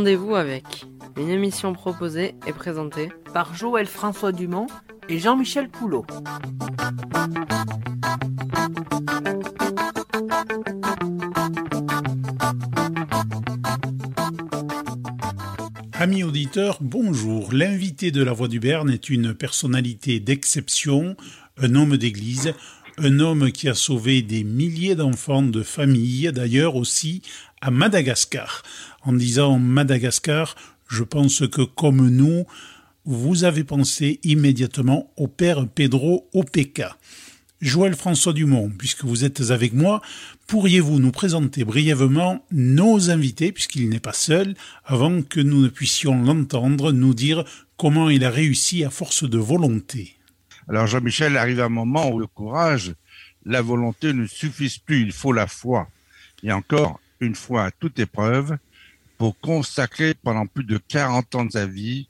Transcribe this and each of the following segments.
Rendez-vous avec une émission proposée et présentée par Joël François Dumont et Jean-Michel Poulot. Amis auditeurs, bonjour. L'invité de la Voix du Berne est une personnalité d'exception, un homme d'église, un homme qui a sauvé des milliers d'enfants de famille, d'ailleurs aussi à Madagascar. En disant Madagascar, je pense que comme nous, vous avez pensé immédiatement au père Pedro Opeka. Joël François Dumont, puisque vous êtes avec moi, pourriez-vous nous présenter brièvement nos invités, puisqu'il n'est pas seul, avant que nous ne puissions l'entendre nous dire comment il a réussi à force de volonté? Alors Jean-Michel arrive un moment où le courage, la volonté ne suffisent plus, il faut la foi. Et encore une fois à toute épreuve, pour consacrer pendant plus de 40 ans de sa vie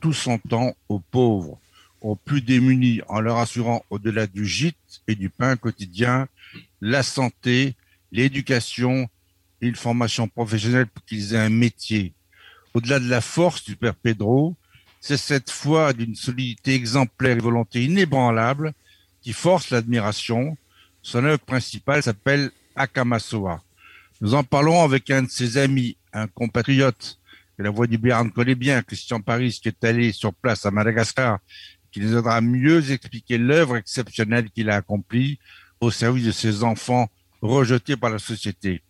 tout son temps aux pauvres, aux plus démunis en leur assurant au-delà du gîte et du pain quotidien la santé, l'éducation et une formation professionnelle pour qu'ils aient un métier. Au-delà de la force du père Pedro, c'est cette foi d'une solidité exemplaire et volonté inébranlable qui force l'admiration. Son œuvre principale s'appelle Akamasoa. Nous en parlons avec un de ses amis, un compatriote que la voix du Béarn connaît bien, Christian Paris, qui est allé sur place à Madagascar qui nous aidera à mieux expliquer l'œuvre exceptionnelle qu'il a accomplie au service de ses enfants rejetés par la société.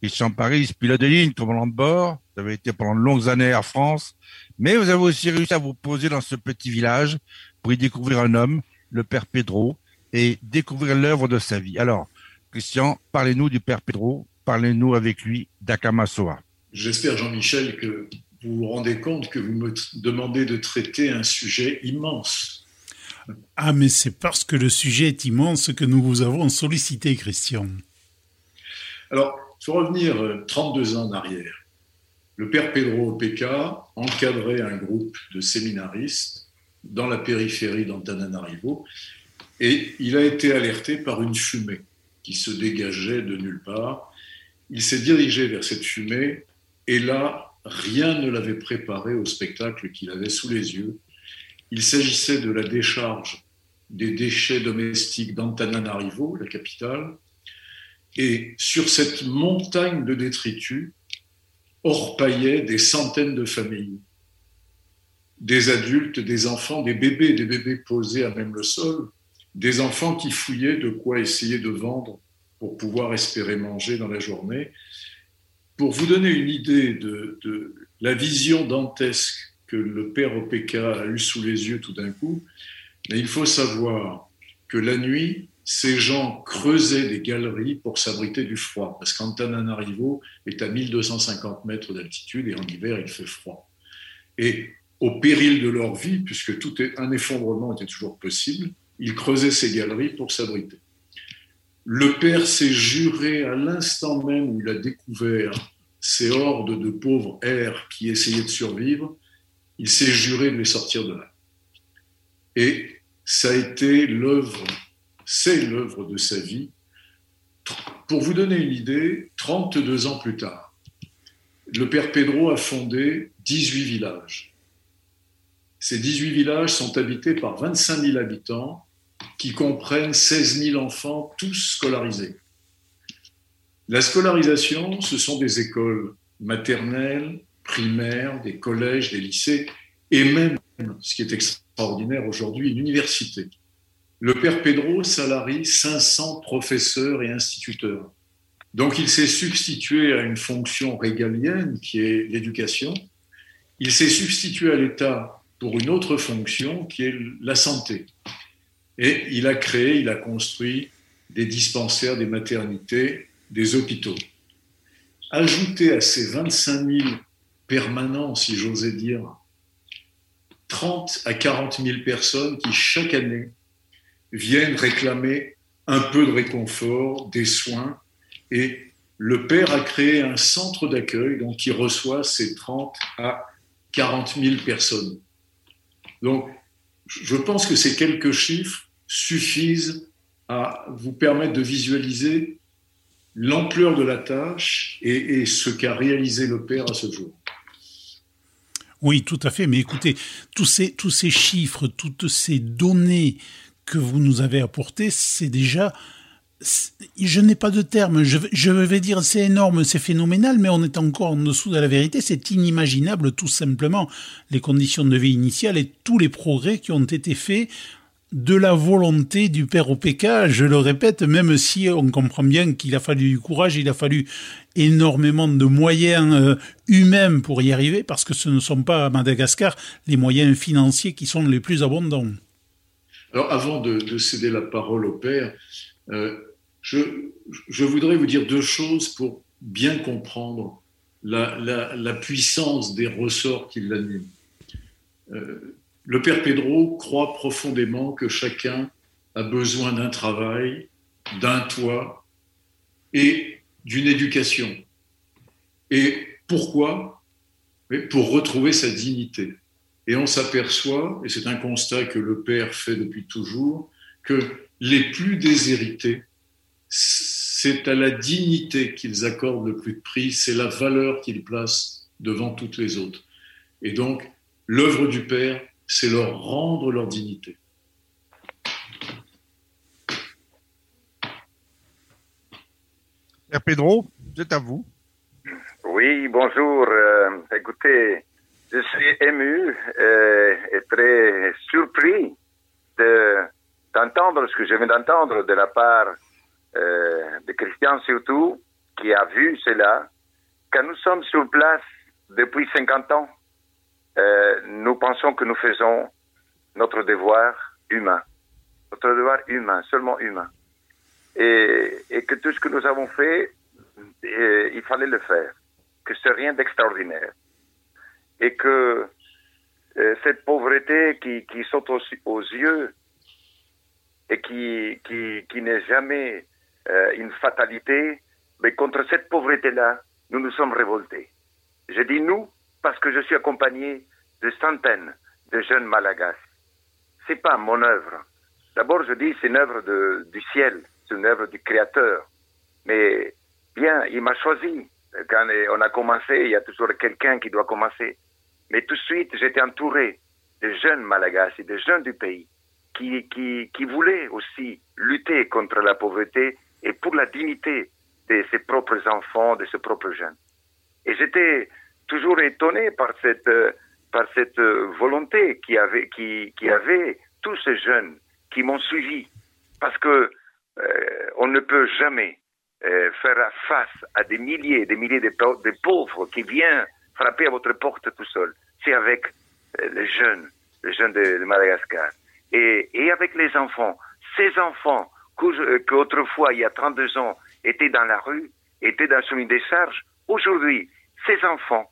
Christian Paris, pilote de ligne, commandant de bord, vous avez été pendant de longues années à France, mais vous avez aussi réussi à vous poser dans ce petit village pour y découvrir un homme, le père Pedro, et découvrir l'œuvre de sa vie. Alors, Christian, parlez-nous du père Pedro, parlez-nous avec lui d'Akamasoa. J'espère, Jean-Michel, que vous vous rendez compte que vous me demandez de traiter un sujet immense. Ah, mais c'est parce que le sujet est immense que nous vous avons sollicité, Christian. Alors, il faut revenir 32 ans en arrière. Le père Pedro Opeka encadrait un groupe de séminaristes dans la périphérie d'Antananarivo et il a été alerté par une fumée qui se dégageait de nulle part. Il s'est dirigé vers cette fumée et là, rien ne l'avait préparé au spectacle qu'il avait sous les yeux. Il s'agissait de la décharge des déchets domestiques d'Antananarivo, la capitale, et sur cette montagne de détritus orpaillaient des centaines de familles, des adultes, des enfants, des bébés, des bébés posés à même le sol, des enfants qui fouillaient de quoi essayer de vendre pour pouvoir espérer manger dans la journée, pour vous donner une idée de, la vision dantesque que le père OPK a eue sous les yeux tout d'un coup, il faut savoir que la nuit, ces gens creusaient des galeries pour s'abriter du froid, parce qu'Antananarivo est à 1250 mètres d'altitude et en hiver, il fait froid. Et au péril de leur vie, puisque tout un effondrement était toujours possible, ils creusaient ces galeries pour s'abriter. Le père s'est juré à l'instant même où il a découvert ces hordes de pauvres airs qui essayaient de survivre, il s'est juré de les sortir de là. Et ça a été l'œuvre, c'est l'œuvre de sa vie. Pour vous donner une idée, 32 ans plus tard, le père Pedro a fondé 18 villages. Ces 18 villages sont habités par 25 000 habitants qui comprennent 16 000 enfants, tous scolarisés. La scolarisation, ce sont des écoles maternelles, primaires, des collèges, des lycées, et même, ce qui est extraordinaire aujourd'hui, une université. Le père Pedro salarie 500 professeurs et instituteurs. Donc il s'est substitué à une fonction régalienne qui est l'éducation. Il s'est substitué à l'État pour une autre fonction qui est la santé. Et il a créé, il a construit des dispensaires, des maternités, des hôpitaux. Ajoutez à ces 25 000 permanents, si j'osais dire, 30 à 40 000 personnes qui, chaque année, viennent réclamer un peu de réconfort, des soins. Et le père a créé un centre d'accueil qui reçoit ces 30 à 40 000 personnes. Donc, je pense que ces quelques chiffres suffisent à vous permettre de visualiser l'ampleur de la tâche et, ce qu'a réalisé le père à ce jour. Oui, tout à fait. Mais écoutez, tous ces, tous ces chiffres, toutes ces données que vous nous avez apportées, c'est déjà je n'ai pas de terme. Je, je vais dire c'est énorme, c'est phénoménal, mais on est encore en dessous de la vérité. C'est inimaginable, tout simplement, les conditions de vie initiales et tous les progrès qui ont été faits de la volonté du père OPK, je le répète, même si on comprend bien qu'il a fallu du courage, il a fallu énormément de moyens euh, humains pour y arriver, parce que ce ne sont pas à Madagascar les moyens financiers qui sont les plus abondants. Alors avant de, céder la parole au père, euh, je, voudrais vous dire deux choses pour bien comprendre la, la, puissance des ressorts qui l'animent. Euh, le père Pedro croit profondément que chacun a besoin d'un travail, d'un toit et d'une éducation. Et pourquoi? Pour retrouver sa dignité. Et on s'aperçoit, et c'est un constat que le père fait depuis toujours, que les plus déshérités, c'est à la dignité qu'ils accordent le plus de prix, c'est la valeur qu'ils placent devant toutes les autres. Et donc, l'œuvre du Père, c'est leur rendre leur dignité. Père Pedro, c'est à vous. Oui, bonjour. Euh, écoutez, je suis ému euh, et très surpris d'entendre ce que je viens d'entendre de la part euh, de Christian surtout, qui a vu cela, quand nous sommes sur place depuis 50 ans euh, nous pensons que nous faisons notre devoir humain, notre devoir humain, seulement humain, et, que tout ce que nous avons fait, euh, il fallait le faire, que c'est rien d'extraordinaire, et que euh, cette pauvreté qui, saute aux, yeux et qui, qui, n'est jamais une fatalité, mais contre cette pauvreté-là, nous nous sommes révoltés. Je dis nous parce que je suis accompagné de centaines de jeunes malagasy. C'est pas mon œuvre. D'abord, je dis c'est une œuvre de, du ciel, c'est une œuvre du Créateur. Mais bien, il m'a choisi. Quand on a commencé, il y a toujours quelqu'un qui doit commencer. Mais tout de suite, j'étais entouré de jeunes malagasy, de jeunes du pays, qui, qui, qui voulaient aussi lutter contre la pauvreté et pour la dignité de ses propres enfants, de ses propres jeunes. Et j'étais toujours étonné par cette, euh, par cette euh, volonté qui avait, qui, qui avait tous ces jeunes qui m'ont suivi. Parce que euh, on ne peut jamais euh, faire face à des milliers des milliers de, pauvres qui viennent frapper à votre porte tout seul. C'est avec euh, les jeunes, les jeunes de, de, Madagascar. Et, et avec les enfants. Ces enfants qu'autrefois, il y a 32 ans, étaient dans la rue, étaient dans une décharge, aujourd'hui, ces enfants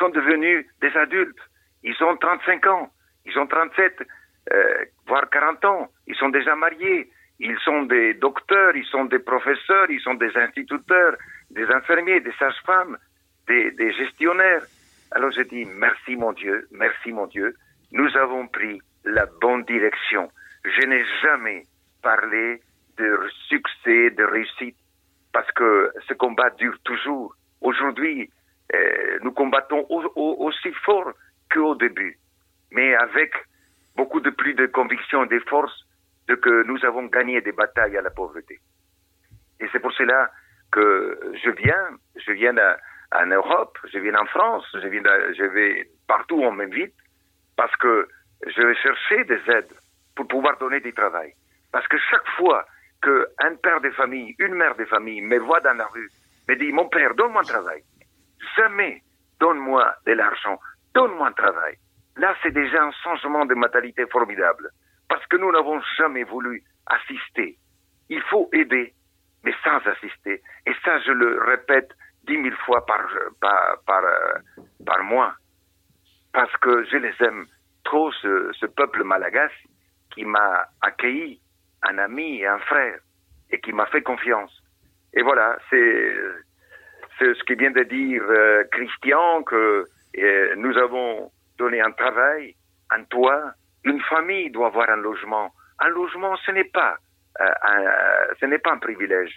sont devenus des adultes. Ils ont 35 ans, ils ont 37, euh, voire 40 ans. Ils sont déjà mariés. Ils sont des docteurs, ils sont des professeurs, ils sont des instituteurs, des infirmiers, des sages-femmes, des, des gestionnaires. Alors je dis merci mon Dieu, merci mon Dieu. Nous avons pris la bonne direction. Je n'ai jamais parlé de succès, de réussite, parce que ce combat dure toujours. Aujourd'hui, nous combattons aussi fort qu'au début, mais avec beaucoup de plus de conviction et de force de que nous avons gagné des batailles à la pauvreté. Et c'est pour cela que je viens, je viens en Europe, je viens en France, je, viens je vais partout où on m'invite, parce que je vais chercher des aides pour pouvoir donner du travail. Parce que chaque fois qu'un père de famille, une mère de famille me voit dans la rue, me dit, mon père, donne-moi un travail jamais donne-moi de l'argent, donne-moi un travail. Là, c'est déjà un changement de mentalité formidable. Parce que nous n'avons jamais voulu assister. Il faut aider, mais sans assister. Et ça, je le répète dix mille fois par, par, par, euh, par mois. Parce que je les aime trop, ce, ce peuple malagasy qui m'a accueilli, un ami et un frère, et qui m'a fait confiance. Et voilà, c'est ce que vient de dire euh, Christian, que euh, nous avons donné un travail, un toit. Une famille doit avoir un logement. Un logement, ce n'est pas, euh, un, privilège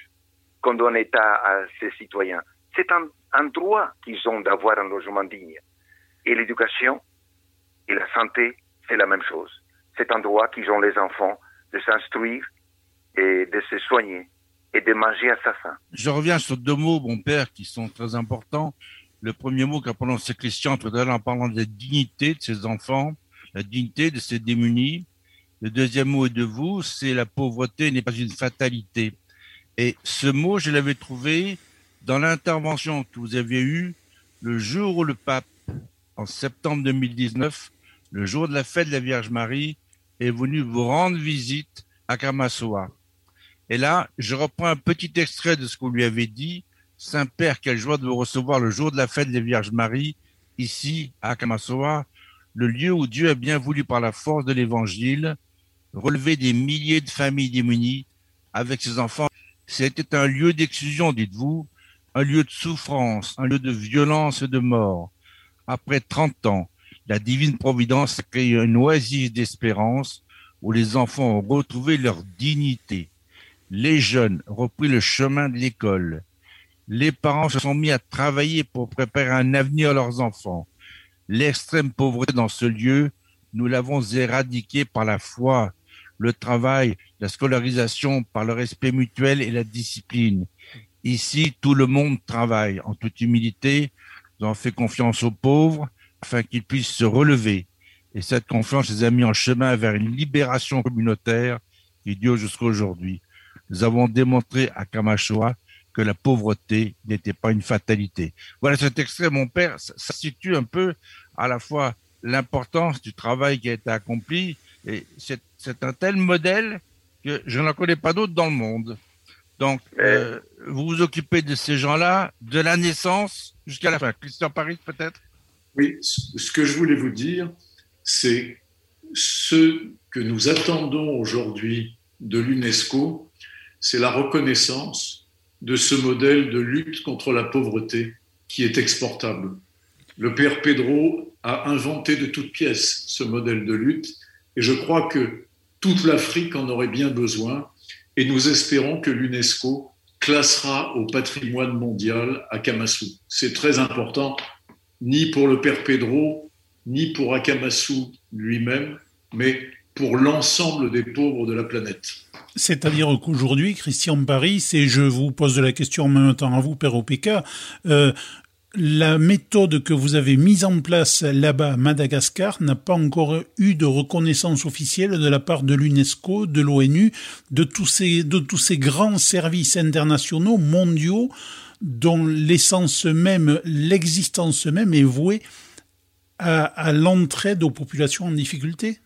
qu'on donne à ses citoyens. C'est un droit qu'ils ont d'avoir un logement digne. Et l'éducation et la santé, c'est la même chose. C'est un droit qu'ils ont les enfants de s'instruire et de se soigner et de manger à sa faim. Je reviens sur deux mots, mon père, qui sont très importants. Le premier mot qu'a prononcé Christian tout à l'heure en parlant de la dignité de ses enfants, la dignité de ses démunis. Le deuxième mot est de vous, c'est la pauvreté n'est pas une fatalité. Et ce mot, je l'avais trouvé dans l'intervention que vous aviez eue le jour où le pape, en septembre 2019, le jour de la fête de la Vierge Marie, est venu vous rendre visite à Kamassoa. Et là, je reprends un petit extrait de ce qu'on lui avait dit. Saint-Père, quelle joie de vous recevoir le jour de la fête de la Vierge Marie, ici, à Kamassoa, le lieu où Dieu a bien voulu, par la force de l'Évangile, relever des milliers de familles démunies avec ses enfants. C'était un lieu d'exclusion, dites-vous, un lieu de souffrance, un lieu de violence et de mort. Après 30 ans, la divine providence a créé une oasis d'espérance où les enfants ont retrouvé leur dignité. Les jeunes repris le chemin de l'école. Les parents se sont mis à travailler pour préparer un avenir à leurs enfants. L'extrême pauvreté dans ce lieu, nous l'avons éradiquée par la foi, le travail, la scolarisation, par le respect mutuel et la discipline. Ici, tout le monde travaille en toute humilité. Nous avons fait confiance aux pauvres afin qu'ils puissent se relever. Et cette confiance les a mis en chemin vers une libération communautaire qui dure jusqu'à aujourd'hui. Nous avons démontré à Kamashoa que la pauvreté n'était pas une fatalité. Voilà cet extrait, mon père, ça, situe un peu à la fois l'importance du travail qui a été accompli, et c'est un tel modèle que je n'en connais pas d'autres dans le monde. Donc, euh, vous vous occupez de ces gens-là de la naissance jusqu'à la fin. Christian Paris, peut-être? Oui, ce que je voulais vous dire, c'est ce que nous attendons aujourd'hui de l'UNESCO, c'est la reconnaissance de ce modèle de lutte contre la pauvreté qui est exportable. Le père Pedro a inventé de toutes pièces ce modèle de lutte et je crois que toute l'Afrique en aurait bien besoin et nous espérons que l'UNESCO classera au patrimoine mondial à Kamasu. C'est très important, ni pour le père Pedro, ni pour Akamasu lui-même, mais pour l'ensemble des pauvres de la planète. C'est-à-dire qu'aujourd'hui, Christian Paris, et je vous pose la question en même temps à vous, Père OPK, euh, la méthode que vous avez mise en place là-bas à Madagascar n'a pas encore eu de reconnaissance officielle de la part de l'UNESCO, de l'ONU, de tous ces, grands services internationaux, mondiaux, dont l'essence même, l'existence même est vouée à, à l'entraide aux populations en difficulté?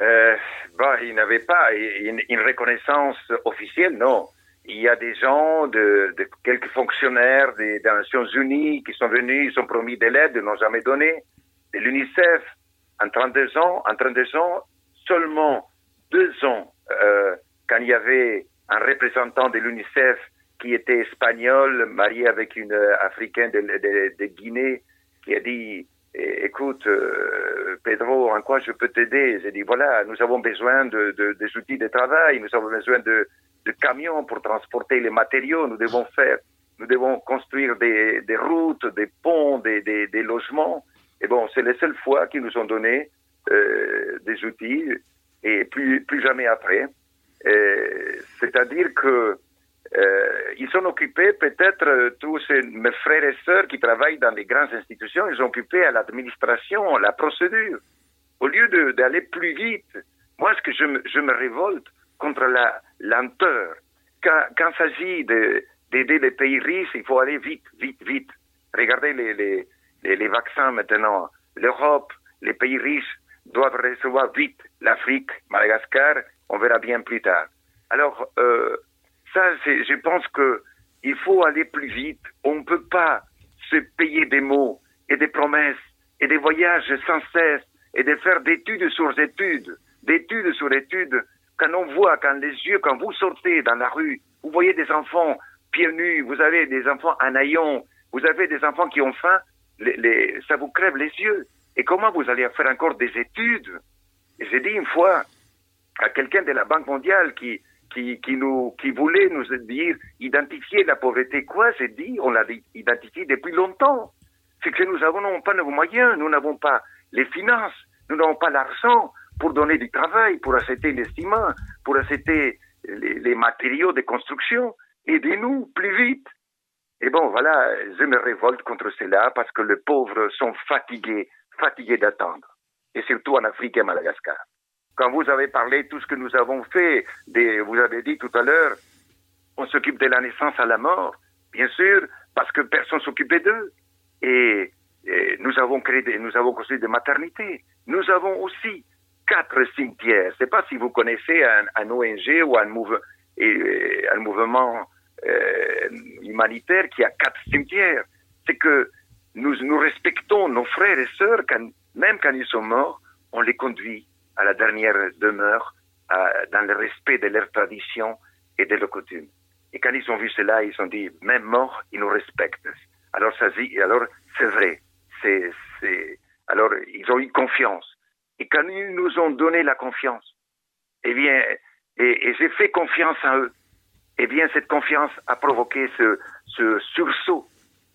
Euh, bah, Il n'avait pas une, reconnaissance officielle, non. Il y a des gens, quelques fonctionnaires des, Nations Unies qui sont venus, ils ont promis de l'aide, ils n'ont jamais donné. De l'UNICEF, en 32 ans, en 32 ans, seulement deux ans, euh, quand il y avait un représentant de l'UNICEF qui était espagnol, marié avec une africaine de, de, de Guinée, qui a dit écoute, euh, Pedro, en quoi je peux t'aider? J'ai dit, voilà, nous avons besoin de, de, des outils de travail, nous avons besoin de, de, camions pour transporter les matériaux, nous devons faire, nous devons construire des, des routes, des ponts, des, des, des, logements. Et bon, c'est les seules fois qu'ils nous ont donné euh, des outils, et plus, plus jamais après. C'est-à-dire que euh, ils sont occupés, peut-être euh, tous mes frères et sœurs qui travaillent dans les grandes institutions, ils sont occupés à l'administration, à la procédure. Au lieu d'aller plus vite, moi, ce que je me, je me révolte contre la lenteur. Quand, quand il s'agit d'aider les pays riches, il faut aller vite, vite, vite. Regardez les, les, les, les vaccins maintenant. L'Europe, les pays riches doivent recevoir vite. L'Afrique, Madagascar, on verra bien plus tard. Alors, euh, ça, je pense que il faut aller plus vite. On ne peut pas se payer des mots et des promesses et des voyages sans cesse et de faire d'études sur études, d'études sur études. Quand on voit, quand les yeux, quand vous sortez dans la rue, vous voyez des enfants pieds nus, vous avez des enfants en haillons, vous avez des enfants qui ont faim, ça vous crève les yeux. Et comment vous allez faire encore des études? J'ai dit une fois à quelqu'un de la Banque mondiale qui, qui, nous, qui voulait nous dire identifier la pauvreté. Quoi, j'ai dit On l'a identifié depuis longtemps. c'est que nous n'avons pas nos moyens, nous n'avons pas les finances, nous n'avons pas l'argent pour donner du travail, pour acheter les pour acheter les, les matériaux de construction. Aidez-nous plus vite. Et bon, voilà, je me révolte contre cela parce que les pauvres sont fatigués, fatigués d'attendre. Et surtout en Afrique et Madagascar. Quand vous avez parlé tout ce que nous avons fait, vous avez dit tout à l'heure, on s'occupe de la naissance à la mort, bien sûr, parce que personne s'occupait d'eux. Et, nous avons créé, nous avons construit des maternités. Nous avons aussi quatre cimetières. Je sais pas si vous connaissez un, ONG ou un, mouve, et, un mouvement euh, humanitaire qui a quatre cimetières. C'est que nous, nous respectons nos frères et sœurs, quand, même quand ils sont morts, on les conduit à la dernière demeure, à, dans le respect de leurs traditions et de leurs coutumes. Et quand ils ont vu cela, ils ont dit, même morts, ils nous respectent. Alors ça dit, alors c'est vrai. C'est, c'est, alors ils ont eu confiance. Et quand ils nous ont donné la confiance, eh bien, et, j'ai fait confiance en eux, eh bien, cette confiance a provoqué ce, ce sursaut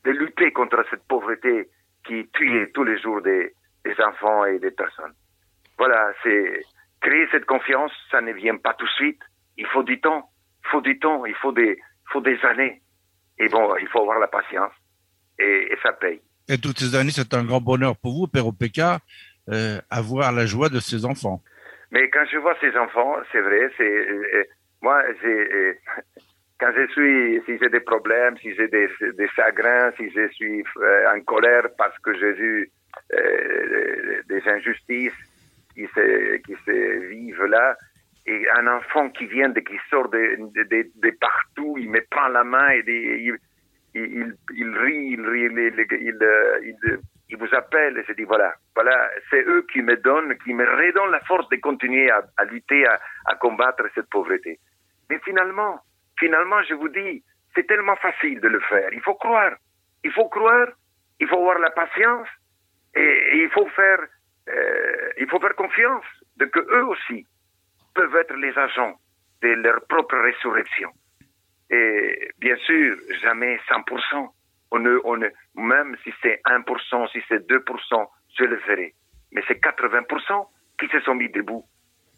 de lutter contre cette pauvreté qui tue tous les jours des, des enfants et des personnes. Voilà, c'est créer cette confiance, ça ne vient pas tout de suite. Il faut du temps, il faut du temps, il faut des, il faut des années. Et bon, il faut avoir la patience et, et ça paye. Et toutes ces années, c'est un grand bonheur pour vous, Père Opeka, euh, avoir la joie de ses enfants. Mais quand je vois ces enfants, c'est vrai, c'est euh, moi, j'ai quand je suis, si j'ai des problèmes, si j'ai des, des chagrins, si je suis euh, en colère parce que j'ai euh, des injustices qui se, qui se vivent là, et un enfant qui vient, de, qui sort de, de, de, partout, il me prend la main et il, il, il, rit, il rit, il, il, vous appelle et je dis voilà, voilà, c'est eux qui me donnent, qui me redonnent la force de continuer à, à lutter, à, à combattre cette pauvreté. Mais finalement, finalement, je vous dis, c'est tellement facile de le faire. Il faut croire. Il faut croire. Il faut avoir la patience. Et il faut faire, euh, il faut faire confiance de que eux aussi peuvent être les agents de leur propre résurrection. Et bien sûr, jamais 100%. On on même si c'est 1%, si c'est 2%, je le ferai. Mais c'est 80% qui se sont mis debout.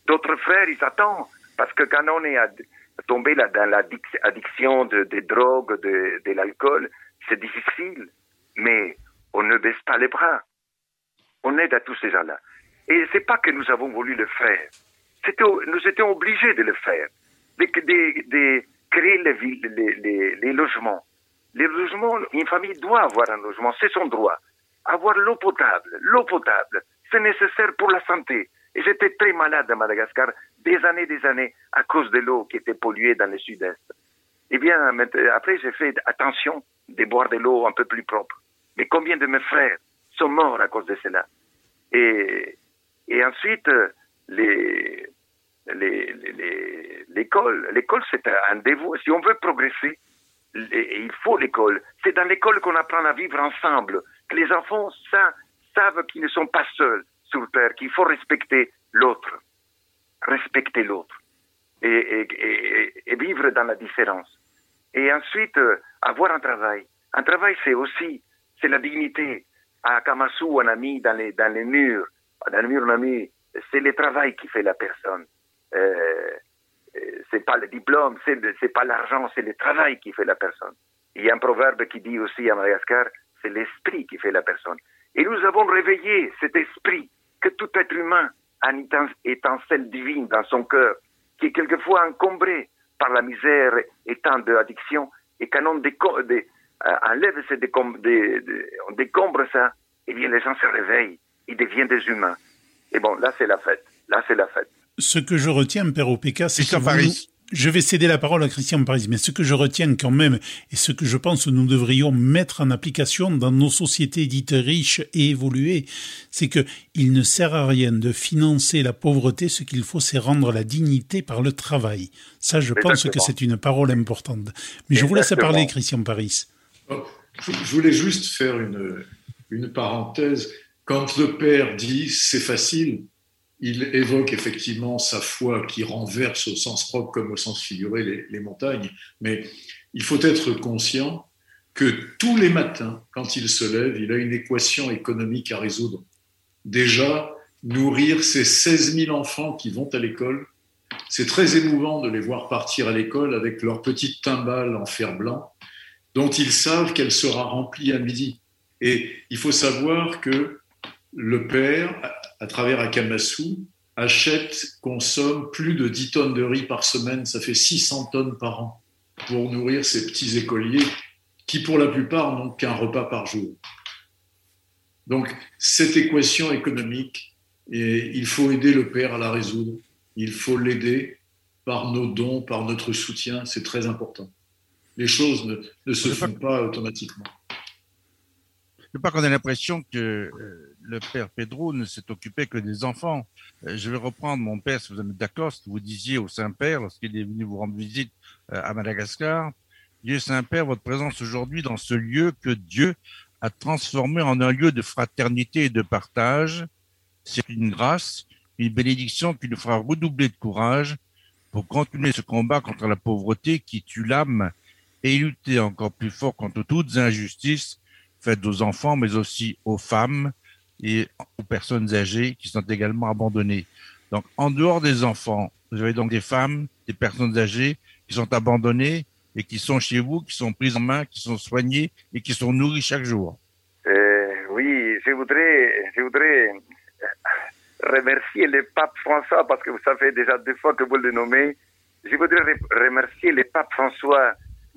D'autres frères, ils attendent. Parce que quand on est tombé dans l'addiction de, des drogues, de l'alcool, c'est difficile. Mais on ne baisse pas les bras. On aide à tous ces gens-là. Et c'est pas que nous avons voulu le faire. C'était, nous étions obligés de le faire. De, créer les, les logements. Les logements, une famille doit avoir un logement, c'est son droit. Avoir l'eau potable, l'eau potable, c'est nécessaire pour la santé. Et j'étais très malade à Madagascar, des années, des années, à cause de l'eau qui était polluée dans le sud-est. Eh bien, après, j'ai fait attention de boire de l'eau un peu plus propre. Mais combien de mes frères sont morts à cause de cela? Et, ensuite, l'école, l'école c'est un dévot. Si on veut progresser, il faut l'école. C'est dans l'école qu'on apprend à vivre ensemble, que les enfants savent, qu'ils ne sont pas seuls sur Terre, qu'il faut respecter l'autre, respecter l'autre et, vivre dans la différence. Et ensuite, euh, avoir un travail. Un travail, c'est aussi, c'est la dignité. À Kamasu, on a mis dans les, dans les murs, dans les murs, on a mis, c'est le travail qui fait la personne. Euh, c'est pas le diplôme, c'est, c'est pas l'argent, c'est le travail qui fait la personne. Il y a un proverbe qui dit aussi à Madagascar, c'est l'esprit qui fait la personne. Et nous avons réveillé cet esprit que tout être humain a une étincelle divine dans son cœur, qui est quelquefois encombré par la misère et tant d'addiction, et déco- dé- euh, enlève ces décom- dé- dé- on décombre ça, eh bien les gens se réveillent, ils deviennent des humains. Et bon, là c'est la fête, là c'est la fête. Ce que je retiens, Père Opeka, c'est que Christian vous Paris. je vais céder la parole à Christian Paris, mais ce que je retiens quand même, et ce que je pense nous devrions mettre en application dans nos sociétés dites riches et évoluées, c'est que il ne sert à rien de financer la pauvreté, ce qu'il faut c'est rendre la dignité par le travail. Ça, je pense que c'est une parole importante. Mais je vous laisse parler, Christian Paris. Je voulais juste faire une, une parenthèse. Quand le père dit c'est facile, il évoque effectivement sa foi qui renverse au sens propre comme au sens figuré les, les montagnes. Mais il faut être conscient que tous les matins, quand il se lève, il a une équation économique à résoudre. Déjà, nourrir ces 16 000 enfants qui vont à l'école, c'est très émouvant de les voir partir à l'école avec leur petite timbale en fer blanc, dont ils savent qu'elle sera remplie à midi. Et il faut savoir que le père, à travers Akamasou, achète, consomme plus de 10 tonnes de riz par semaine, ça fait 600 tonnes par an pour nourrir ces petits écoliers qui, pour la plupart, n'ont qu'un repas par jour. Donc, cette équation économique, il faut aider le père à la résoudre. Il faut l'aider par nos dons, par notre soutien. C'est très important. Les choses ne, se font pas automatiquement. Je pas qu'on a l'impression que euh, le père Pedro ne s'est occupé que des enfants. Euh, je vais reprendre mon père, si vous êtes d'accord, ce que vous disiez au Saint-Père lorsqu'il est venu vous rendre visite euh, à Madagascar. Dieu Saint-Père, votre présence aujourd'hui dans ce lieu que Dieu a transformé en un lieu de fraternité et de partage, c'est une grâce, une bénédiction qui nous fera redoubler de courage pour continuer ce combat contre la pauvreté qui tue l'âme et lutter encore plus fort contre toutes injustices faites aux enfants, mais aussi aux femmes et aux personnes âgées qui sont également abandonnées. Donc, en dehors des enfants, vous avez donc des femmes, des personnes âgées qui sont abandonnées et qui sont chez vous, qui sont prises en main, qui sont soignées et qui sont nourries chaque jour. Euh, oui, je voudrais, je voudrais remercier le pape François parce que vous savez déjà deux fois que vous le nommez. Je voudrais remercier le pape François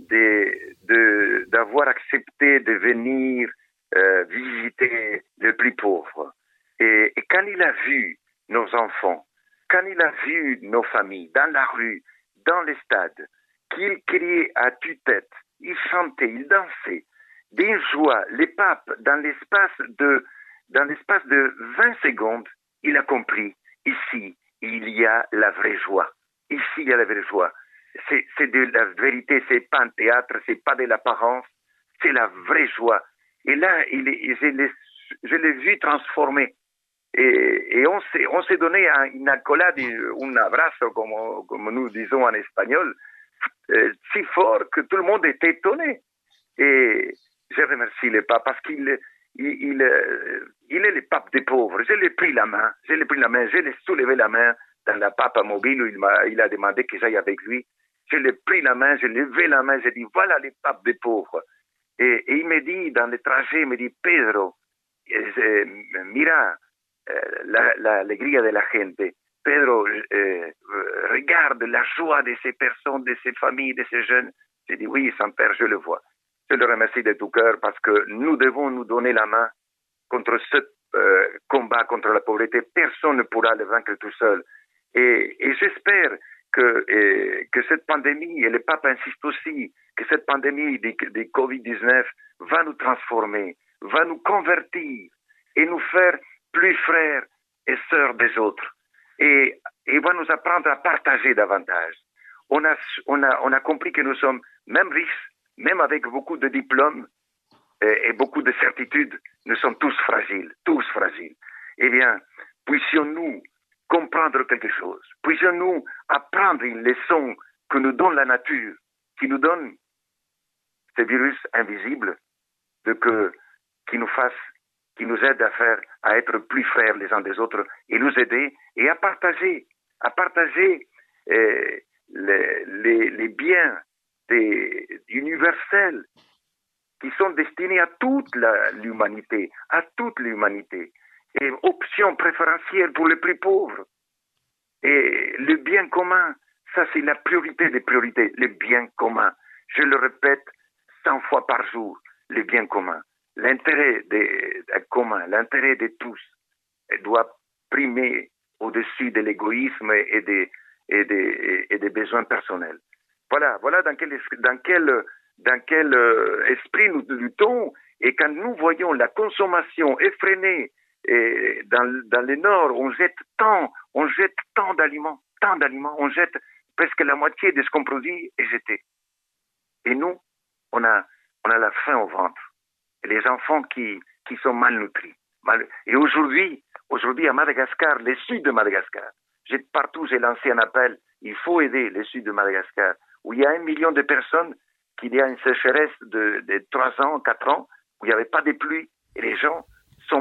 de d'avoir accepté de venir euh, visiter les plus pauvres. Et, quand il a vu nos enfants, quand il a vu nos familles dans la rue, dans les stades, qu'il criait à tue-tête, il chantait, il dansait, des joies, les papes, dans l'espace de, dans l'espace de 20 secondes, il a compris, ici, il y a la vraie joie. Ici, il y a la vraie joie. C'est, de la vérité, c'est pas un théâtre, c'est pas de l'apparence, c'est la vraie joie. Et là, il est, je, l'ai, vu transformer. Et, et on, s'est, on s'est donné une accolade, un abrazo, comme, nous disons en espagnol, euh, si fort que tout le monde était étonné. Et je remercie le pape parce qu'il il, euh, il, est le pape des pauvres. Je l'ai pris la main, je l'ai pris la main, je l'ai soulevé la main dans la pape mobile où il, m'a, il a demandé que j'aille avec lui. Je l'ai pris la main, je l'ai levé la main, j'ai dit voilà les papes des pauvres. Et, il me dit dans le trajet, il me dit Pedro, eh, mira eh, la, de la gente. Pedro, eh, regarde la joie de ces personnes, de ces familles, de ces jeunes. J'ai dit oui, Saint-Père, je le vois. Je le remercie de tout cœur parce que nous devons nous donner la main contre ce euh, combat contre la pauvreté. Personne ne pourra le vaincre tout seul. Et j'espère que, et, que cette pandémie, et le pape insiste aussi, que cette pandémie de, de Covid-19 va nous transformer, va nous convertir et nous faire plus frères et sœurs des autres. Et, va nous apprendre à partager davantage. On a, compris que nous sommes même riches, même avec beaucoup de diplômes et beaucoup de certitudes, nous sommes tous fragiles, tous fragiles. Eh bien, puissions-nous comprendre quelque chose, puissions-nous apprendre une leçon que nous donne la nature, qui nous donne ce virus invisible, de que, qui nous fasse, qui nous aide à faire, à être plus frères les uns des autres et nous aider et à partager, à partager eh, les, biens universels qui sont destinés à toute l'humanité, à toute l'humanité, et option préférentielle pour les plus pauvres. Et le bien commun, ça c'est la priorité des priorités, le bien commun. Je le répète cent fois par jour, le bien commun. L'intérêt commun, l'intérêt de tous doit primer au-dessus de l'égoïsme et des, besoins personnels. Voilà, voilà dans quel euh, esprit nous luttons. Et quand nous voyons la consommation effrénée et dans, dans le Nord, on jette tant, on jette tant d'aliments, tant d'aliments, on jette presque la moitié de ce qu'on produit est jeté. Et nous, on a, on a la faim au ventre. Et les enfants qui, qui sont malnutris. Mal... Et aujourd'hui, aujourd'hui à Madagascar, le sud de Madagascar, j'ai, partout j'ai lancé un appel, il faut aider le sud de Madagascar, où il y a un million de personnes qu'il y a une sécheresse de, de 3 ans, 4 ans, où il n'y avait pas de pluie, et les gens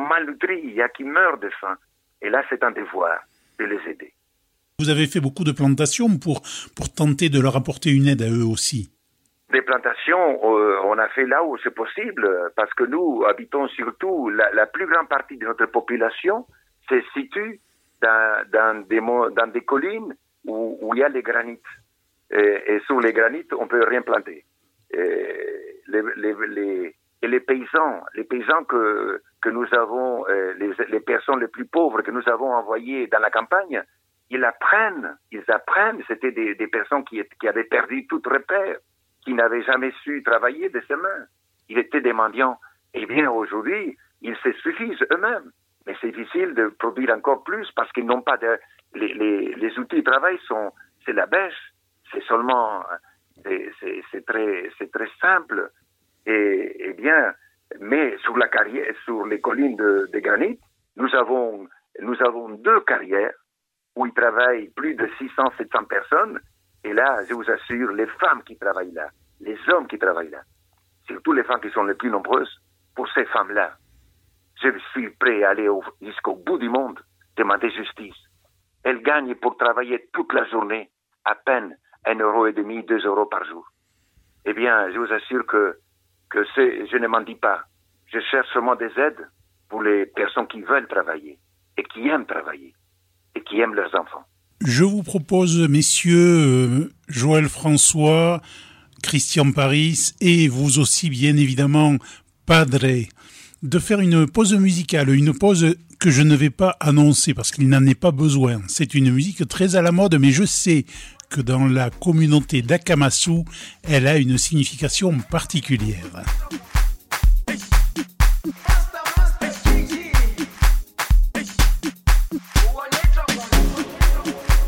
malnutris, il y a qui meurent de faim. Et là, c'est un devoir de les aider. Vous avez fait beaucoup de plantations pour, pour tenter de leur apporter une aide à eux aussi. Des plantations, euh, on a fait là où c'est possible, parce que nous habitons surtout, la, la, plus grande partie de notre population se situe dans, dans, des, dans des collines où, où il y a les granites. Et, et, sur les granites, on peut rien planter. Et les, les, les, et les paysans, les paysans que, que nous avons, euh, les, les personnes les plus pauvres que nous avons envoyées dans la campagne, ils apprennent, ils apprennent, c'était des, des personnes qui, qui avaient perdu tout repère, qui n'avaient jamais su travailler de ses mains. Ils étaient des mendiants. Eh bien, aujourd'hui, ils se suffisent eux-mêmes. Mais c'est difficile de produire encore plus parce qu'ils n'ont pas de, les, les, les outils de travail sont, c'est la bêche. C'est seulement, c'est très, très simple. Et, eh bien, sur la carrière, sur les collines de, granit, nous avons, nous avons deux carrières où il travaille plus de 600, 700 personnes. Et là, je vous assure, les femmes qui travaillent là, les hommes qui travaillent là, surtout les femmes qui sont les plus nombreuses, pour ces femmes-là, je suis prêt à aller jusqu'au bout du monde, demander justice. Elles gagnent pour travailler toute la journée à peine un euro et demi, deux euros par jour. Eh bien, je vous assure que, que je ne m'en dis pas. Je cherche seulement des aides pour les personnes qui veulent travailler et qui aiment travailler et qui aiment leurs enfants. Je vous propose, messieurs, Joël François, Christian Paris et vous aussi, bien évidemment, Padre, de faire une pause musicale, une pause que je ne vais pas annoncer parce qu'il n'en est pas besoin. C'est une musique très à la mode, mais je sais que dans la communauté d'Akamasu, elle a une signification particulière.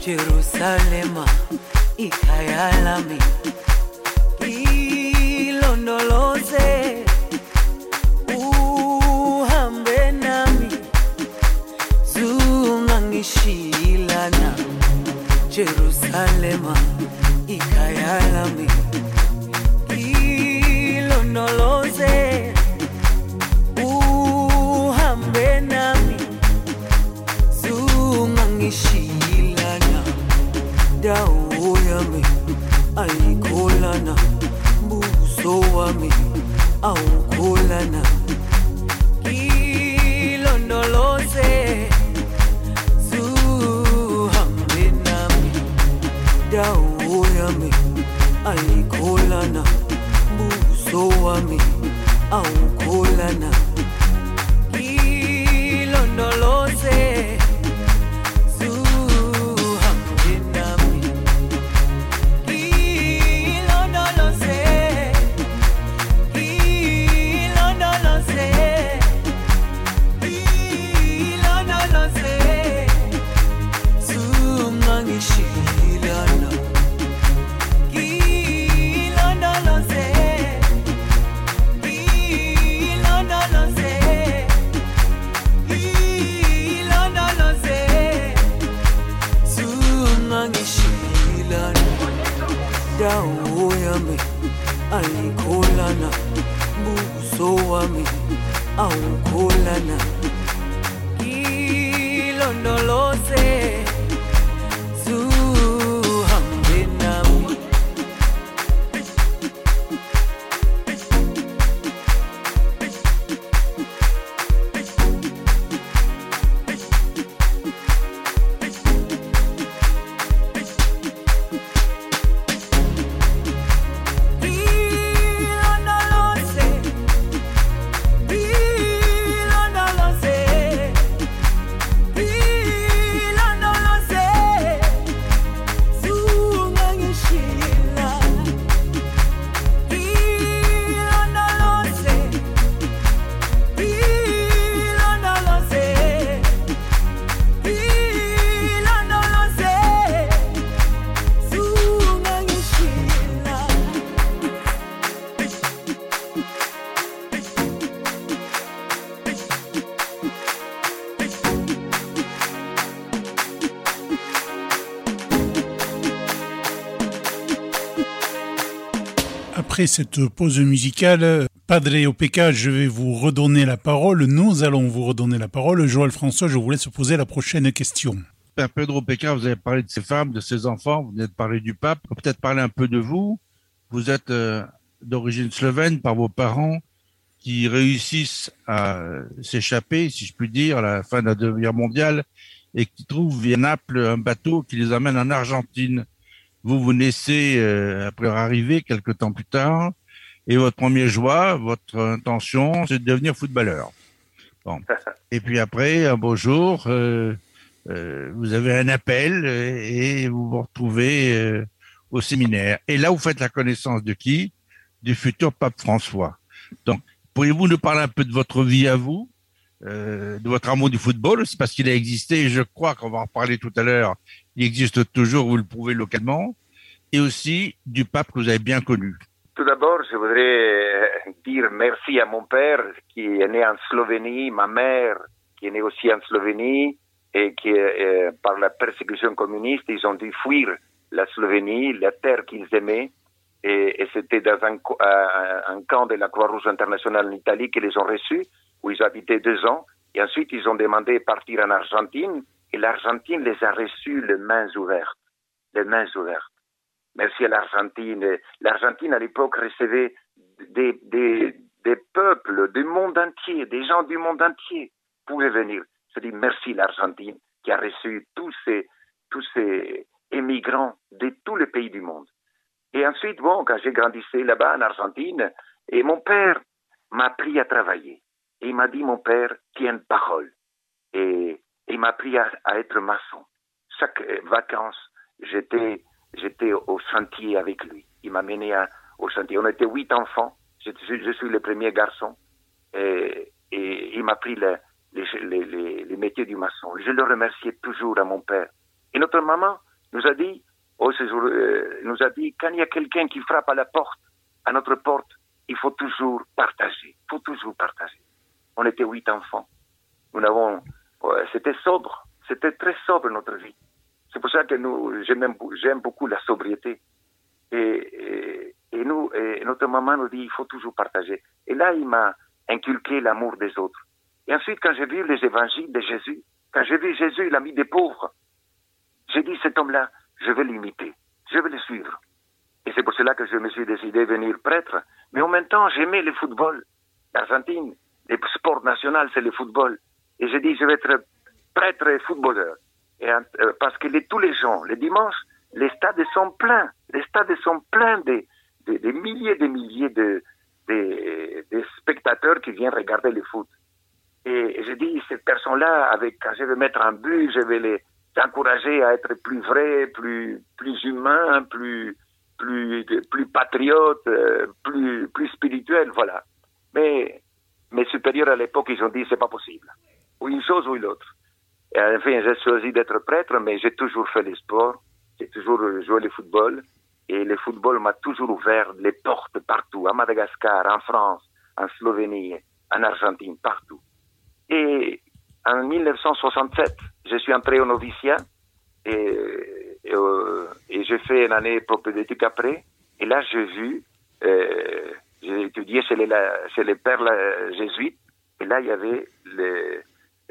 Jerusalema ikayalami ilondoloze uhambe nami zungangishilana Jerusalema ikayalami ilondoloze dawo yami ayikholana buso wami awukholana cette pause musicale, Padre Opeka, je vais vous redonner la parole. Nous allons vous redonner la parole. Joël François, je vous laisse poser la prochaine question. Père Pedro Pékin, vous avez parlé de ses femmes, de ses enfants, vous venez de parler du pape. Peut-être parler un peu de vous. Vous êtes euh, d'origine slovène par vos parents qui réussissent à s'échapper, si je puis dire, à la fin de la Deuxième Guerre mondiale et qui trouvent via Naples un bateau qui les amène en Argentine. Vous, vous naissez euh, après arrivée quelques temps plus tard et votre premier joie, votre intention, c'est de devenir footballeur. Bon. Et puis après, un beau jour, euh, euh, vous avez un appel et vous vous retrouvez euh, au séminaire. Et là, vous faites la connaissance de qui? Du futur pape François. Donc, pourriez-vous nous parler un peu de votre vie à vous, euh, de votre amour du football C'est parce qu'il a existé, je crois qu'on va en reparler tout à l'heure, il existe toujours, vous le prouvez localement, et aussi du pape que vous avez bien connu. Tout d'abord, je voudrais euh, dire merci à mon père qui est né en Slovénie, ma mère qui est née aussi en Slovénie et qui, euh, par la persécution communiste, ils ont dû fuir la Slovénie, la terre qu'ils aimaient. Et, c'était dans un, un camp de la Croix-Rouge internationale en Italie qu'ils les ont reçus, où ils habitaient deux ans. Et ensuite, ils ont demandé de partir en Argentine. Et l'Argentine les a reçus les mains ouvertes. Les mains ouvertes. Merci à l'Argentine. L'Argentine, à l'époque, recevait des, des, des peuples du monde entier, des gens du monde entier pouvaient venir. Je dis merci l'Argentine qui a reçu tous ces, tous ces émigrants de tous les pays du monde. Et ensuite, bon, quand j'ai grandissé là-bas en Argentine, et mon père m'a appris à travailler. Et il m'a dit, mon père, tiens parole. Et, il m'a appris à, être maçon. Chaque euh, vacances, j'étais, j'étais au chantier avec lui. Il m'a mené au chantier. On était huit enfants. Je, suis- le premier garçon. Et, il m'a appris le- les, métiers du maçon. Je le remerciais toujours à mon père. Et notre maman nous a dit, oh, nous a dit, quand il y a quelqu'un qui frappe à la porte, à notre porte, il faut toujours partager. Il faut toujours partager. On était huit enfants. Nous ouais, c'était sobre. C'était très sobre notre vie. C'est pour ça que nous, j'aime, beaucoup la sobriété. Et, nous, notre maman nous dit, il faut toujours partager. Et là, il m'a inculqué l'amour des autres. Et ensuite, quand j'ai vu les évangiles de Jésus, quand j'ai vu Jésus, l'ami des pauvres, j'ai dit, cet homme-là, je vais l'imiter. Je vais le suivre. Et c'est pour cela que je me suis décidé de venir prêtre. Mais en même temps, j'aimais le football. L'Argentine, le sport national, c'est le football. Et j'ai dit, je vais être prêtre et footballeur. Et, euh, parce que les, tous les gens, les dimanches, les stades sont pleins. Les stades sont pleins des de, milliers et des milliers de, de, spectateurs qui viennent regarder le foot. Et j'ai dit, cette personne-là, avec, quand je vais mettre un but, je vais les encourager à être plus vrai, plus, plus humain, plus, plus, plus patriote, euh, plus, plus spirituel, voilà. Mais mes supérieurs à l'époque, ils ont dit, c'est pas possible. Ou une chose ou l'autre. Et enfin, j'ai choisi d'être prêtre, mais j'ai toujours fait le sport. J'ai toujours joué le football. Et le football m'a toujours ouvert les portes partout, à Madagascar, en France, en Slovénie, en Argentine, partout. Et en 1967, je suis entré au noviciat et, euh, et j'ai fait une année propédeutique après. Et là, j'ai vu, euh, j'ai étudié chez les, chez les pères la- jésuites. Et là, il y avait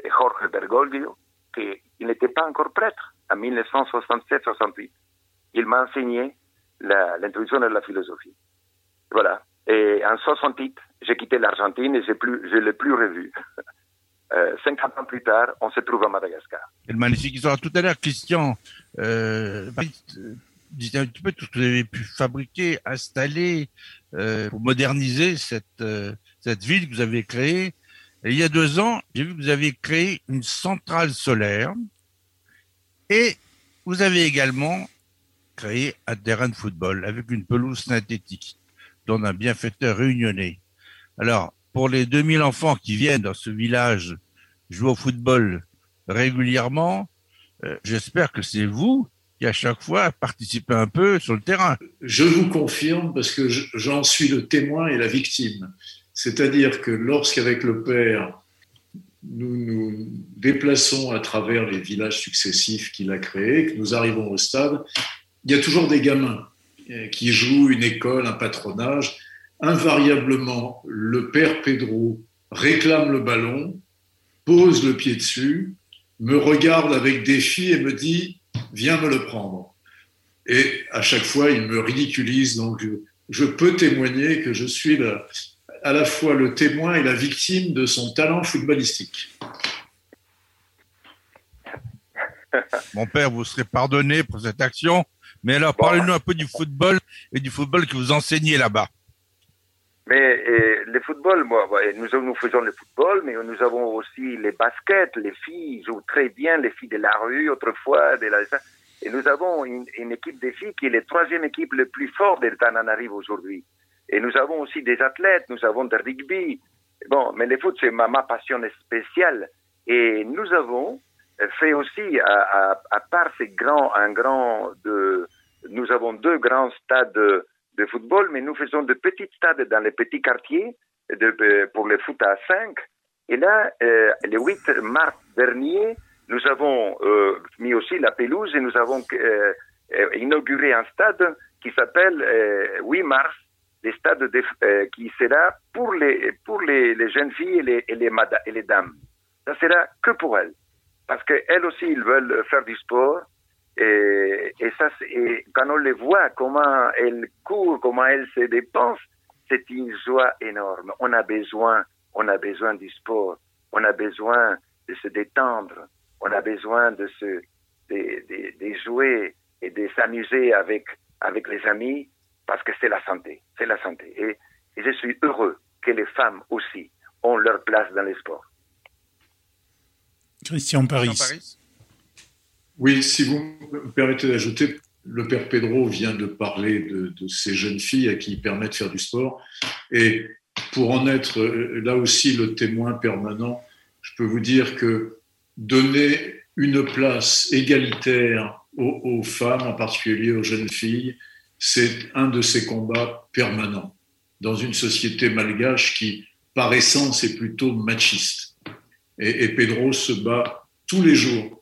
Jorge Bergoglio, qui n'était pas encore prêtre en 1967-68. Il m'a enseigné l'introduction de la philosophie. Voilà. Et en 68, j'ai quitté l'Argentine et je ne l'ai plus revu. Euh, 50 ans plus tard, on se trouve à Madagascar. Magnifique histoire. Tout à l'heure, Christian, euh, disait un petit peu tout ce que vous avez pu fabriquer, installer, euh, pour moderniser cette, euh, cette ville que vous avez créée. Et il y a deux ans, j'ai vu que vous avez créé une centrale solaire et vous avez également créé un terrain de football avec une pelouse synthétique dont un bienfaiteur réunionnais. Alors, pour les 2000 enfants qui viennent dans ce village jouer au football régulièrement, euh, j'espère que c'est vous qui à chaque fois participez un peu sur le terrain. Je vous confirme parce que je- j'en suis le témoin et la victime. C'est-à-dire que lorsqu'avec le père, nous nous déplaçons à travers les villages successifs qu'il a créés, que nous arrivons au stade, il y a toujours des gamins. euh, qui joue une école, un patronage, invariablement, le père Pedro réclame le ballon, pose le pied dessus, me regarde avec défi et me dit Viens me le prendre. Et à chaque fois, il me ridiculise. Donc, je, je peux témoigner que je suis la- à la fois le témoin et la victime de son talent footballistique. Mon père, vous serez pardonné pour cette action. Mais alors, parlez-nous un peu du football et du football que vous enseignez là-bas. Mais euh, le football, moi, ouais, nous, nous faisons le football, mais nous avons aussi les baskets. Les filles jouent très bien, les filles de la rue autrefois. De la... Et nous avons une, une équipe de filles qui est la troisième équipe le plus forte de Tananarive aujourd'hui. Et nous avons aussi des athlètes, nous avons des rugby. Bon, mais le foot, c'est ma, ma passion spéciale. Et nous avons fait aussi, à, à, à part ces grands, un grand de, nous avons deux grands stades de, football, mais nous faisons de petits stades dans les petits quartiers de- pour le foot à 5. Et là, euh, le 8 mars dernier, nous avons euh, mis aussi la pelouse et nous avons euh, euh, inauguré un stade qui s'appelle euh, 8 mars, le stade de- euh, qui sera pour les pour les, jeunes filles et les, les, et les dames. Ça sera que pour elles, parce qu'elles aussi ils veulent faire du sport et, et ça, c'est- et quand on les voit, comment elles courent, comment elles se dépensent, c'est une joie énorme. On a besoin, on a besoin du sport, on a besoin de se détendre, on a besoin de se, de, de, de jouer et de s'amuser avec, avec les amis, parce que c'est la santé, c'est la santé. Et, et je suis heureux que les femmes aussi ont leur place dans les sports. Christian Paris. Jean Paris Oui, si vous me permettez d'ajouter, le père Pedro vient de parler de, ces jeunes filles à qui il permet de faire du sport. Et pour en être euh, là aussi le témoin permanent, je peux vous dire que donner une place égalitaire aux, femmes, en particulier aux jeunes filles, c'est un de ces combats permanents dans une société malgache qui, par essence, est plutôt machiste. Et Pedro se bat tous les jours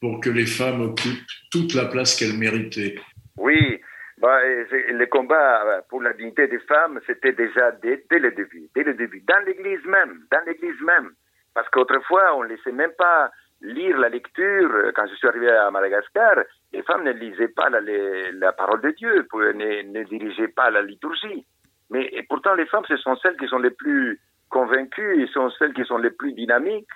pour que les femmes occupent toute la place qu'elles méritaient. Oui, bah, le combat euh, pour la dignité des femmes, c'était déjà dès, le début, dès le début, dans l'église même, dans l'église même. Parce qu'autrefois, on ne laissait même pas lire la lecture. Euh, Quand je suis arrivé à Madagascar, les femmes ne lisaient pas la, parole de Dieu, ne, dirigeaient pas la liturgie. Mais pourtant, les femmes, ce sont celles qui sont les plus convaincues, et sont celles qui sont les plus dynamiques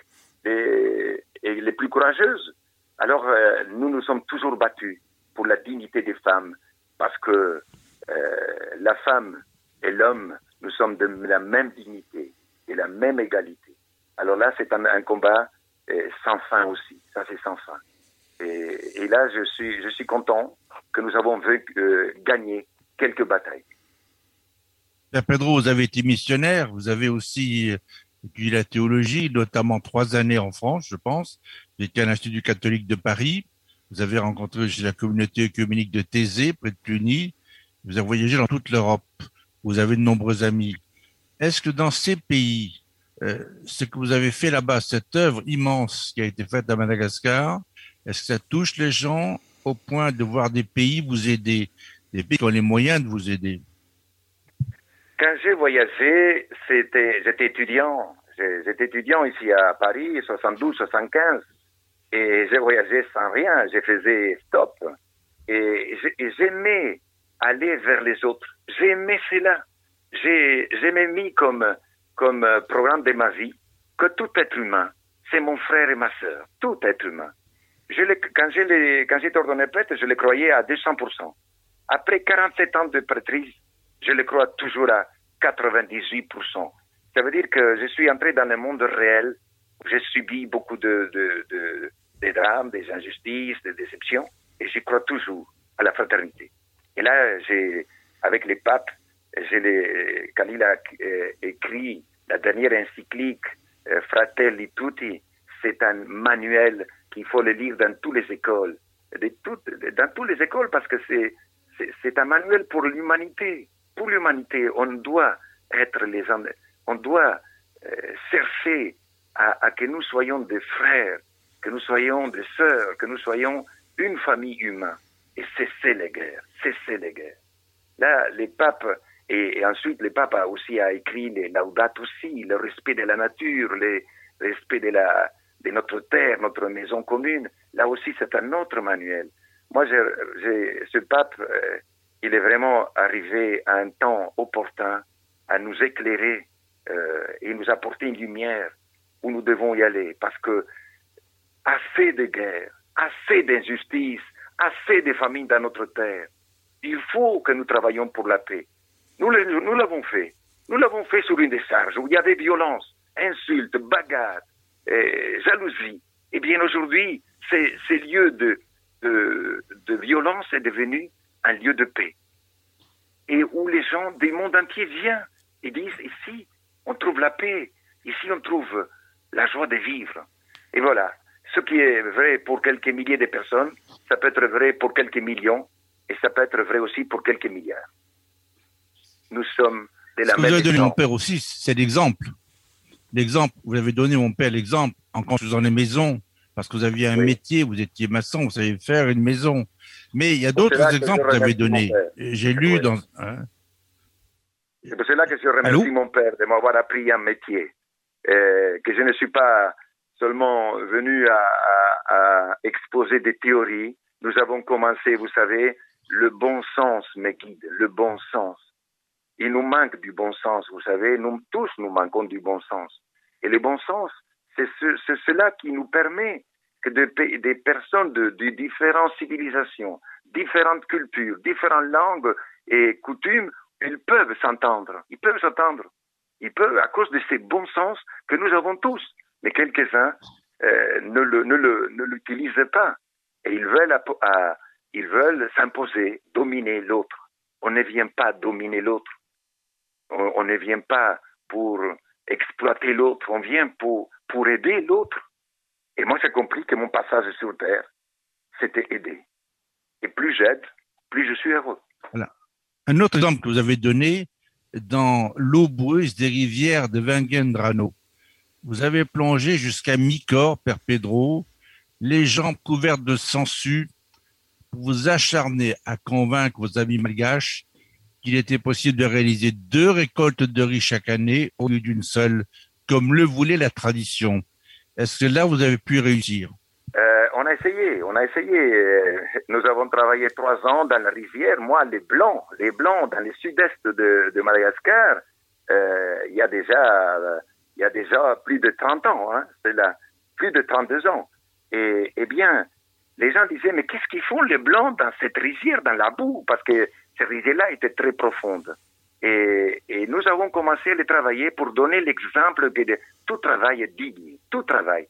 et les plus courageuses. Alors, euh, nous nous sommes toujours battus pour la dignité des femmes, parce que euh, la femme et l'homme, nous sommes de la même dignité et la même égalité. Alors là, c'est un, combat euh, sans fin aussi, ça c'est sans fin. Et, là, je suis, je suis content que nous avons vu, gagné quelques batailles. Père Pedro, vous avez été missionnaire, vous avez aussi étudié la théologie, notamment trois années en France, je pense. Étiez à l'Institut catholique de Paris. Vous avez rencontré la communauté œcuménique de Thésée, près de Cluny. Vous avez voyagé dans toute l'Europe. Vous avez de nombreux amis. Est-ce que dans ces pays, euh, ce que vous avez fait là-bas, cette œuvre immense qui a été faite à Madagascar, est-ce que ça touche les gens au point de voir des pays vous aider, des pays qui ont les moyens de vous aider? Quand j'ai voyagé, j'étais étudiant. J'étais étudiant ici à Paris, 72, 75. Et j'ai voyagé sans rien. Je faisais stop. Et j'ai- et j'aimais aller vers les autres. J'aimais cela. J'ai, j'ai mis comme, comme programme de ma vie que tout être humain, c'est mon frère et ma sœur. Tout être humain. Quand, je l'ai- quand j'étais ordonné prêtre, je le croyais à 200%. Après 47 ans de prêtrise, je le crois toujours à 98%. Ça veut dire que je suis entré dans le monde réel. J'ai subi beaucoup de, de, de, des drames, des injustices, des déceptions, et j'y crois toujours à la fraternité. Et là, avec les papes, les, quand a euh, écrit la dernière encyclique, euh, Fratelli Tutti, c'est un manuel qu'il faut le lire dans toutes les écoles, dans toutes les écoles, parce que c'est un manuel pour l'humanité. Pour l'humanité, on doit être les on doit euh, chercher à, que nous soyons des frères, que nous soyons des sœurs, que nous soyons une famille humaine et cesser les guerres, cesser les guerres. Là, les papes, et, ensuite, le pape a aussi a écrit les Laudato aussi, le respect de la nature, le respect de, la, de notre terre, notre maison commune. Là aussi, c'est un autre manuel. Moi, ce pape, euh, il est vraiment arrivé à un temps opportun à nous éclairer euh, et nous apporter une lumière où nous devons y aller. Parce que assez de guerres, assez d'injustices, assez de famines dans notre terre. Il faut que nous travaillions pour la paix. Nous l'avons fait. Nous l'avons fait sur une décharge où il y avait violence, insultes, bagarres, euh, jalousie. Eh bien, aujourd'hui, ces, ces lieux de, de, de violence est devenu un lieu de paix. Et où les gens du monde entier viennent et disent, ici, on trouve la paix, ici, on trouve la joie de vivre. Et voilà, ce qui est vrai pour quelques milliers de personnes, ça peut être vrai pour quelques millions, et ça peut être vrai aussi pour quelques milliards. Nous sommes de Ce la que vous avez donné mon père aussi, c'est l'exemple. L'exemple, vous avez donné mon père l'exemple en construisant les maisons, parce que vous aviez un Oui. métier, vous étiez maçon, vous savez faire une maison. Mais il y a d'autres exemples que vous avez donnés. J'ai lu Oui. dans... hein, C'est pour cela que je remercie Allô? mon père de m'avoir appris un métier, euh, que je ne suis pas seulement venu à, à- à exposer des théories. Nous avons commencé, vous savez, le bon sens me guide, le bon sens. Il nous manque du bon sens, vous savez, nous tous nous manquons du bon sens. Et le bon sens, c'est ce- c'est cela qui nous permet que des, pe- des personnes de, différentes civilisations, différentes cultures, différentes langues et coutumes ils peuvent s'entendre. Ils peuvent s'entendre. Ils peuvent, à cause de ces bons sens que nous avons tous. Mais quelques-uns euh, ne l'utilisent pas. Et ils veulent, s'imposer, dominer l'autre. On ne vient pas dominer l'autre. On, ne vient pas pour exploiter l'autre. On vient pour aider l'autre. Et moi, j'ai compris que mon passage sur Terre, c'était aider. Et plus j'aide, plus je suis heureux. Un autre exemple que vous avez donné, dans l'eau boueuse des rivières de Vengendrano. Vous avez plongé jusqu'à mi-corps, Père Pedro, les jambes couvertes de sangsues, pour vous acharner à convaincre vos amis malgaches qu'il était possible de réaliser deux récoltes de riz chaque année au lieu d'une seule, comme le voulait la tradition. Est-ce que là, vous avez pu réussir? Euh, on a essayé, on a essayé. Euh, Nous avons travaillé trois ans dans la rivière. Moi, les blancs, les blancs dans le sud-est de, Madagascar, euh, il y a déjà, il y a déjà plus de 30 ans. Hein, plus de 32 ans. Et, eh bien, les gens disaient mais qu'est-ce qu'ils font les blancs dans cette rivière, dans la boue, parce que cette rivière-là était très profonde. Et, nous avons commencé à les travailler pour donner l'exemple que de, tout travail est digne, tout travail.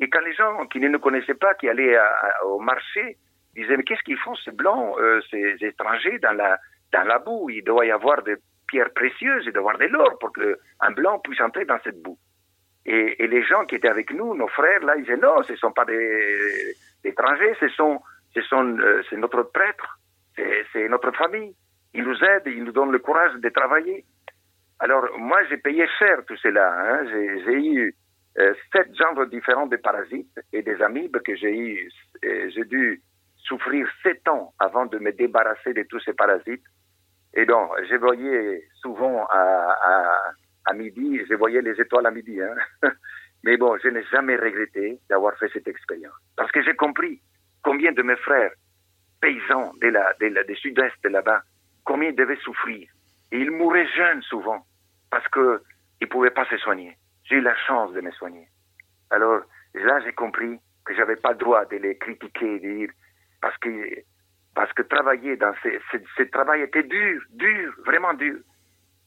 Et quand les gens qui ne nous connaissaient pas, qui allaient au marché, disaient mais qu'est-ce qu'ils font ces blancs, euh, ces étrangers dans la dans la boue? Il doit y avoir des pierres précieuses, il doit y avoir de l'or pour que un blanc puisse entrer dans cette boue. Et, les gens qui étaient avec nous, nos frères là, ils disaient non, ce sont pas des, étrangers, ce sont ce sont euh, c'est notre prêtre, c'est notre famille. Ils nous aident, ils nous donnent le courage de travailler. Alors moi j'ai payé cher tout cela. Hein. J'ai eu euh, sept genres différents de parasites et des amibes que j'ai eu. euh, J'ai dû souffrir sept ans avant de me débarrasser de tous ces parasites. Et donc, je voyais souvent à, à, à midi, je voyais les étoiles à midi. Hein. Mais bon, je n'ai jamais regretté d'avoir fait cette expérience. Parce que j'ai compris combien de mes frères paysans de la, de la, du sud-est de là-bas, combien ils devaient souffrir. Et ils mouraient jeunes souvent parce qu'ils ne pouvaient pas se soigner. J'ai eu la chance de me soigner. Alors là, j'ai compris que j'avais pas le droit de les critiquer, de dire, parce que, parce que travailler dans ce, ce, travail était dur, dur, vraiment dur.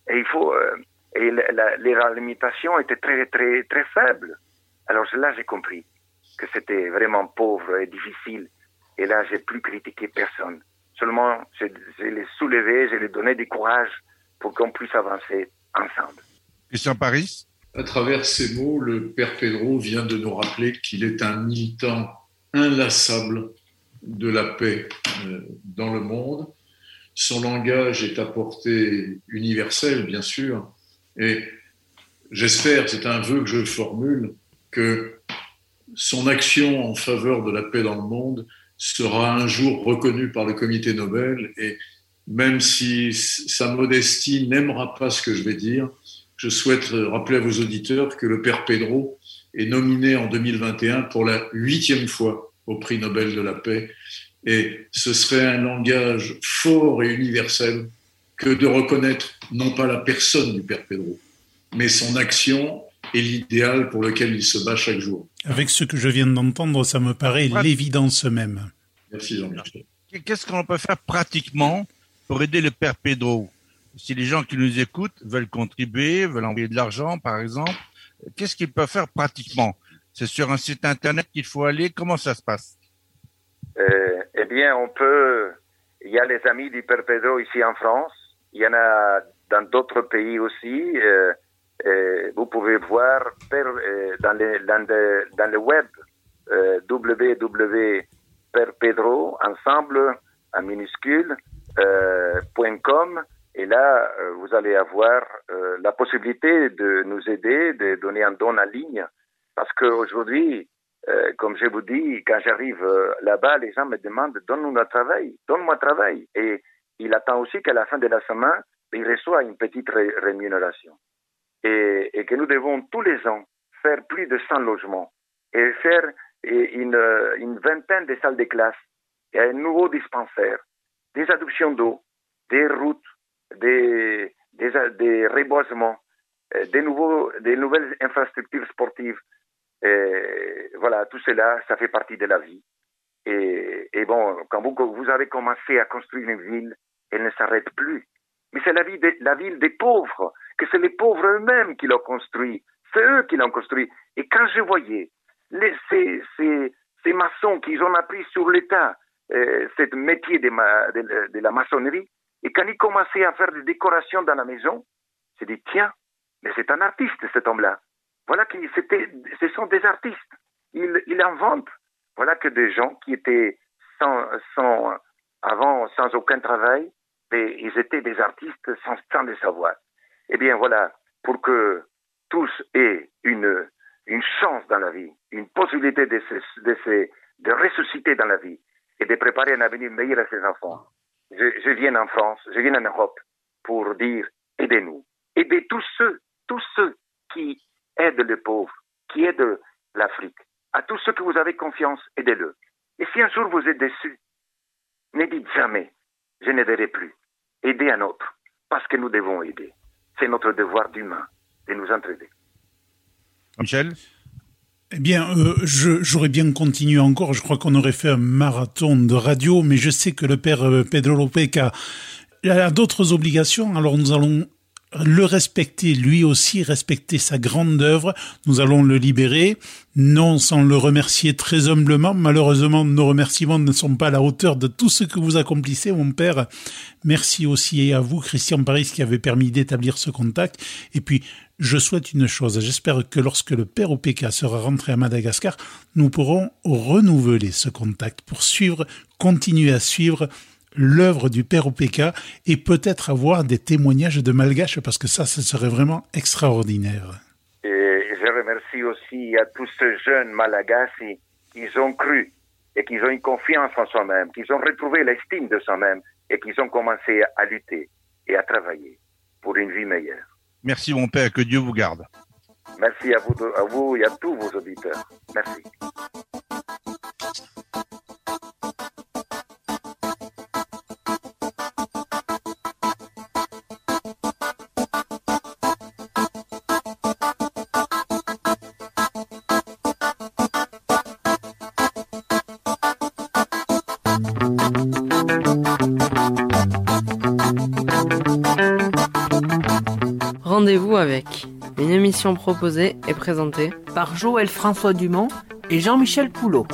Et il faut, euh, et les limitations étaient très, très, très faibles. Alors là, j'ai compris que c'était vraiment pauvre et difficile. Et là, j'ai plus critiqué personne. Seulement, je, je les soulevais, je les donnais du courage pour qu'on puisse avancer ensemble. Christian Paris À travers ces mots, le père Pedro vient de nous rappeler qu'il est un militant inlassable de la paix euh, dans le monde. Son langage est à portée universelle, bien sûr, et j'espère, c'est un vœu que je formule, que son action en faveur de la paix dans le monde sera un jour reconnue par le comité Nobel et même si sa modestie n'aimera pas ce que je vais dire, je souhaite rappeler à vos auditeurs que le père Pedro est nominé en 2021 pour la huitième fois au prix Nobel de la paix. Et ce serait un langage fort et universel que de reconnaître non pas la personne du père Pedro, mais son action et l'idéal pour lequel il se bat chaque jour. Avec ce que je viens d'entendre, ça me paraît l'évidence même. Merci Jean-Michel. Qu'est-ce qu'on peut faire pratiquement pour aider le père Pedro? Si les gens qui nous écoutent veulent contribuer, veulent envoyer de l'argent, par exemple, qu'est-ce qu'ils peuvent faire pratiquement? C'est sur un site internet qu'il faut aller? Comment ça se passe? Euh, eh bien, on peut. Il y a les amis du Père Pedro ici en France. Il y en a dans d'autres pays aussi. Euh, euh, vous pouvez voir euh, dans, le, web euh, euh, et là vous allez avoir la possibilité de nous aider, de donner un don en ligne parce qu'aujourd'hui comme je vous dis, quand j'arrive là-bas, les gens me demandent donne-nous un travail, donne-moi un travail. Et il attend aussi qu'à la fin de la semaine, il reçoit une petite ré- rémunération. Et, que nous devons tous les ans faire plus de 100 logements et faire une, vingtaine de salles de classe, et un nouveau dispensaire, des adoptions d'eau, des routes, des, des, des reboisements, euh, des, nouvelles infrastructures sportives. Voilà, tout cela, ça fait partie de la vie. Et, bon, quand vous avez commencé à construire une ville, elle ne s'arrête plus. Mais c'est la, ville des pauvres, que c'est les pauvres eux-mêmes qui l'ont construit. C'est eux qui l'ont construit. Et quand je voyais ces, maçons qui ont appris sur l'État euh, ce métier de, la maçonnerie, et quand ils commençaient à faire des décorations dans la maison, j'ai dit, tiens, mais c'est un artiste cet homme-là. Voilà c'était, ce sont des artistes. Ils, ils inventent. Voilà que des gens qui étaient sans, avant sans aucun travail, ils étaient des artistes sans, sans le savoir. Eh bien voilà, pour que tous aient une, chance dans la vie, une possibilité de, ressusciter dans la vie et de préparer un avenir meilleur à ses enfants. Je, viens en France, je viens en Europe pour dire aidez-nous. Aidez tous ceux, tous ceux qui aident les pauvres, qui aident l'Afrique. À tous ceux que vous avez confiance, aidez-le. Et si un jour vous êtes déçus, ne dites jamais je n'aiderai plus. Aidez un autre, parce que nous devons aider. C'est notre devoir d'humain de nous entraider. Michel? Eh bien, euh, j'aurais bien continué encore. Je crois qu'on aurait fait un marathon de radio, mais je sais que le père euh, Pedro Lopez a, a d'autres obligations. Alors nous allons le respecter lui aussi, respecter sa grande œuvre. Nous allons le libérer, non sans le remercier très humblement. Malheureusement, nos remerciements ne sont pas à la hauteur de tout ce que vous accomplissez, mon père. Merci aussi à vous, Christian Paris, qui avait permis d'établir ce contact. Et puis, je souhaite une chose. J'espère que lorsque le père OPK sera rentré à Madagascar, nous pourrons renouveler ce contact pour suivre, continuer à suivre l'œuvre du père OPK et peut-être avoir des témoignages de Malgaches parce que ça, ce serait vraiment extraordinaire. Et je remercie aussi à tous ces jeunes Malagasy qui ont cru et qui ont eu confiance en soi-même, qui ont retrouvé l'estime de soi-même et qui ont commencé à lutter et à travailler pour une vie meilleure. Merci mon père, que Dieu vous garde. Merci à vous, à vous et à tous vos auditeurs. Merci. Une émission proposée et présentée par Joël François Dumont et Jean-Michel Poulot.